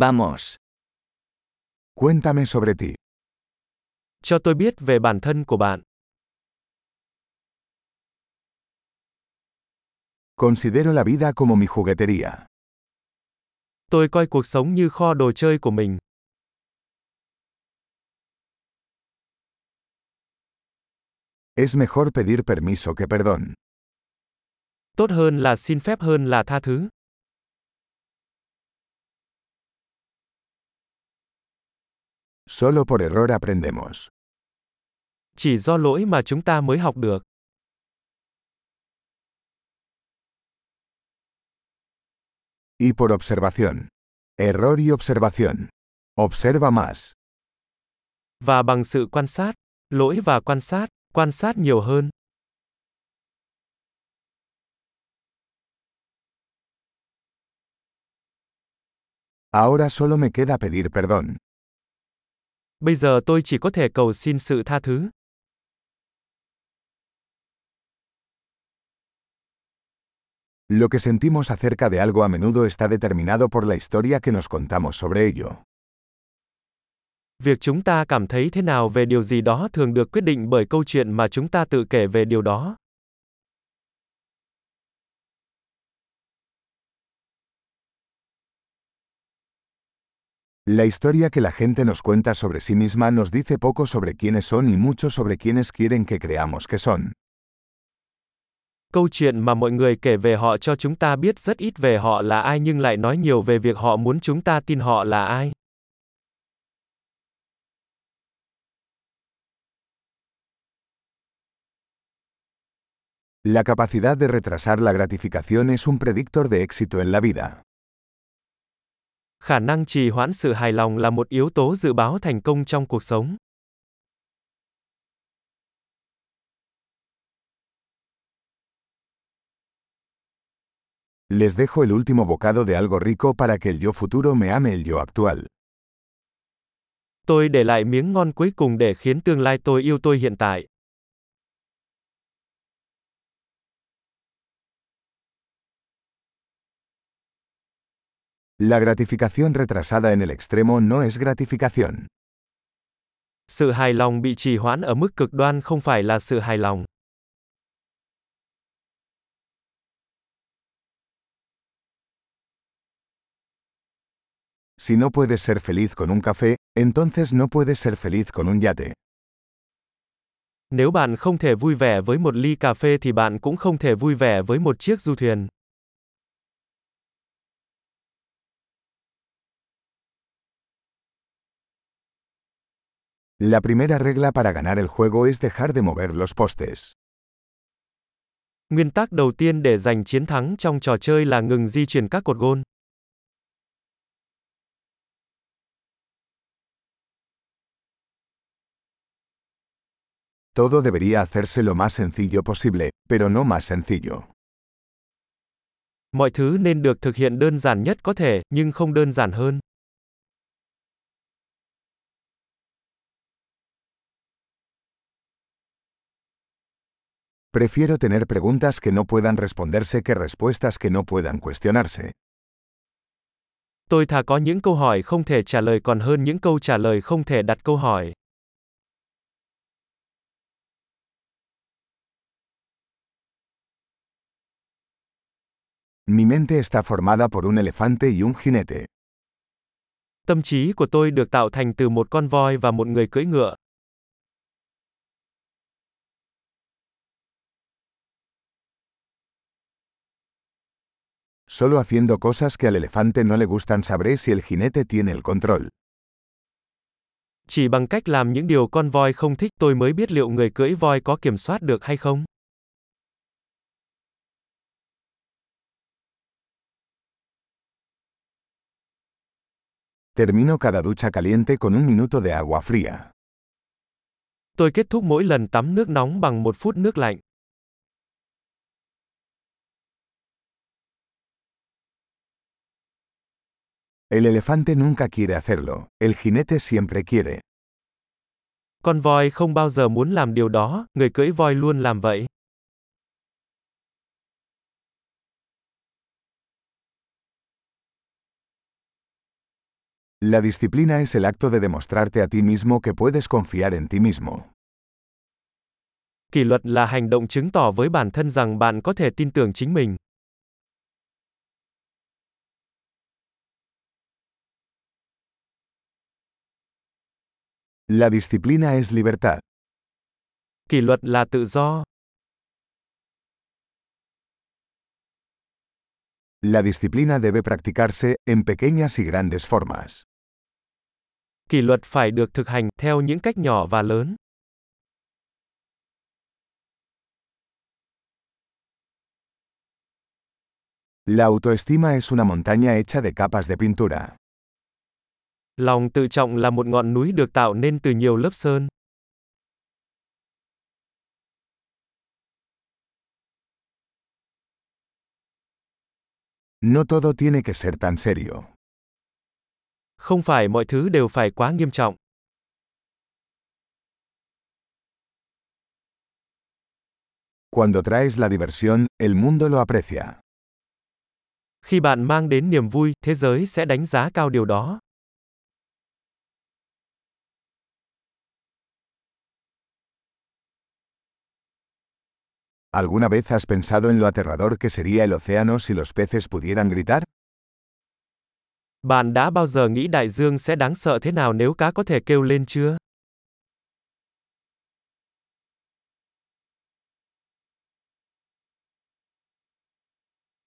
Vamos. Cuéntame sobre ti. Cho tôi biết về bản thân của bạn. Considero la vida como mi juguetería. Tôi coi cuộc sống như kho đồ chơi của mình. Es mejor pedir permiso que perdón. Tốt hơn là xin phép hơn là tha thứ. Solo por error aprendemos. Chỉ do lỗi mà chúng ta mới học được. Y por observación. Error y observación. Observa más. Và bằng sự quan sát, lỗi và quan sát, quan sát nhiều hơn. Ahora solo me queda pedir perdón. Bây giờ tôi chỉ có thể cầu xin sự tha thứ. Lo que sentimos acerca de algo a menudo está determinado por la historia que nos contamos sobre ello. Việc chúng ta cảm thấy thế nào về điều gì đó thường được quyết định bởi câu chuyện mà chúng ta tự kể về điều đó. La historia que la gente nos cuenta sobre sí misma nos dice poco sobre quiénes son y mucho sobre quiénes quieren que creamos que son. Câu chuyện mà mọi người kể về họ cho chúng ta biết rất ít về họ là ai nhưng lại nói nhiều về việc họ muốn chúng ta tin họ là ai. La capacidad de retrasar la gratificación es un predictor de éxito en la vida. Khả năng trì hoãn sự hài lòng là một yếu tố dự báo thành công trong cuộc sống. Les dejo el último bocado de algo rico para que el yo futuro me ame el yo actual. Tôi để lại miếng ngon cuối cùng để khiến tương lai tôi yêu tôi hiện tại. La gratificación retrasada en el extremo no es gratificación. Sự hài lòng bị trì hoãn ở mức cực đoan không phải là sự hài lòng. Si no puedes ser feliz con un café, entonces no puedes ser feliz con un yate. Nếu bạn không thể vui vẻ với một ly cà phê thì bạn cũng không thể vui vẻ với một chiếc du thuyền. La primera regla para ganar el juego es dejar de mover los postes. Nguyên tắc đầu tiên để giành chiến thắng trong trò chơi là ngừng di chuyển các cột gôn. Todo debería hacerse lo más sencillo posible, pero no más sencillo. Mọi thứ nên được thực hiện đơn giản nhất có thể, nhưng không đơn giản hơn. Prefiero tener preguntas que no puedan responderse que respuestas que no puedan cuestionarse. Tôi thà có những câu hỏi không thể trả lời còn hơn những câu trả lời không thể đặt câu hỏi. Mi mente está formada por un elefante y un jinete. Tâm trí của tôi được tạo thành từ một con voi và một người cưỡi ngựa. Solo haciendo cosas que al elefante no le gustan sabré si el jinete tiene el control. Chỉ bằng cách làm những điều con voi không thích tôi mới biết liệu người cưỡi voi có kiểm soát được hay không. Termino cada ducha caliente con un minuto de agua fría. Tôi kết thúc mỗi lần tắm nước nóng bằng một phút nước lạnh. El elefante nunca quiere hacerlo, el jinete siempre quiere. Con voi không bao giờ muốn làm điều đó, người cưỡi voi luôn làm vậy. La disciplina es el acto de demostrarte a ti mismo que puedes confiar en ti mismo. Kỷ luật là hành động chứng tỏ với bản thân rằng bạn có thể tin tưởng chính mình. La disciplina es libertad. Kỷ luật là tự do. La disciplina debe practicarse, en pequeñas y grandes formas. Kỷ luật phải được thực hành theo những cách nhỏ và lớn. La autoestima es una montaña hecha de capas de pintura. Lòng tự trọng là một ngọn núi được tạo nên từ nhiều lớp sơn. No todo tiene que ser tan serio. Không phải mọi thứ đều phải quá nghiêm trọng. Cuando traes la diversión, el mundo lo aprecia. Khi bạn mang đến niềm vui, thế giới sẽ đánh giá cao điều đó. ¿Alguna vez has pensado en lo aterrador que sería el océano si los peces pudieran gritar? Bạn đã bao giờ nghĩ đại dương sẽ đáng sợ thế nào nếu cá có thể kêu lên chưa?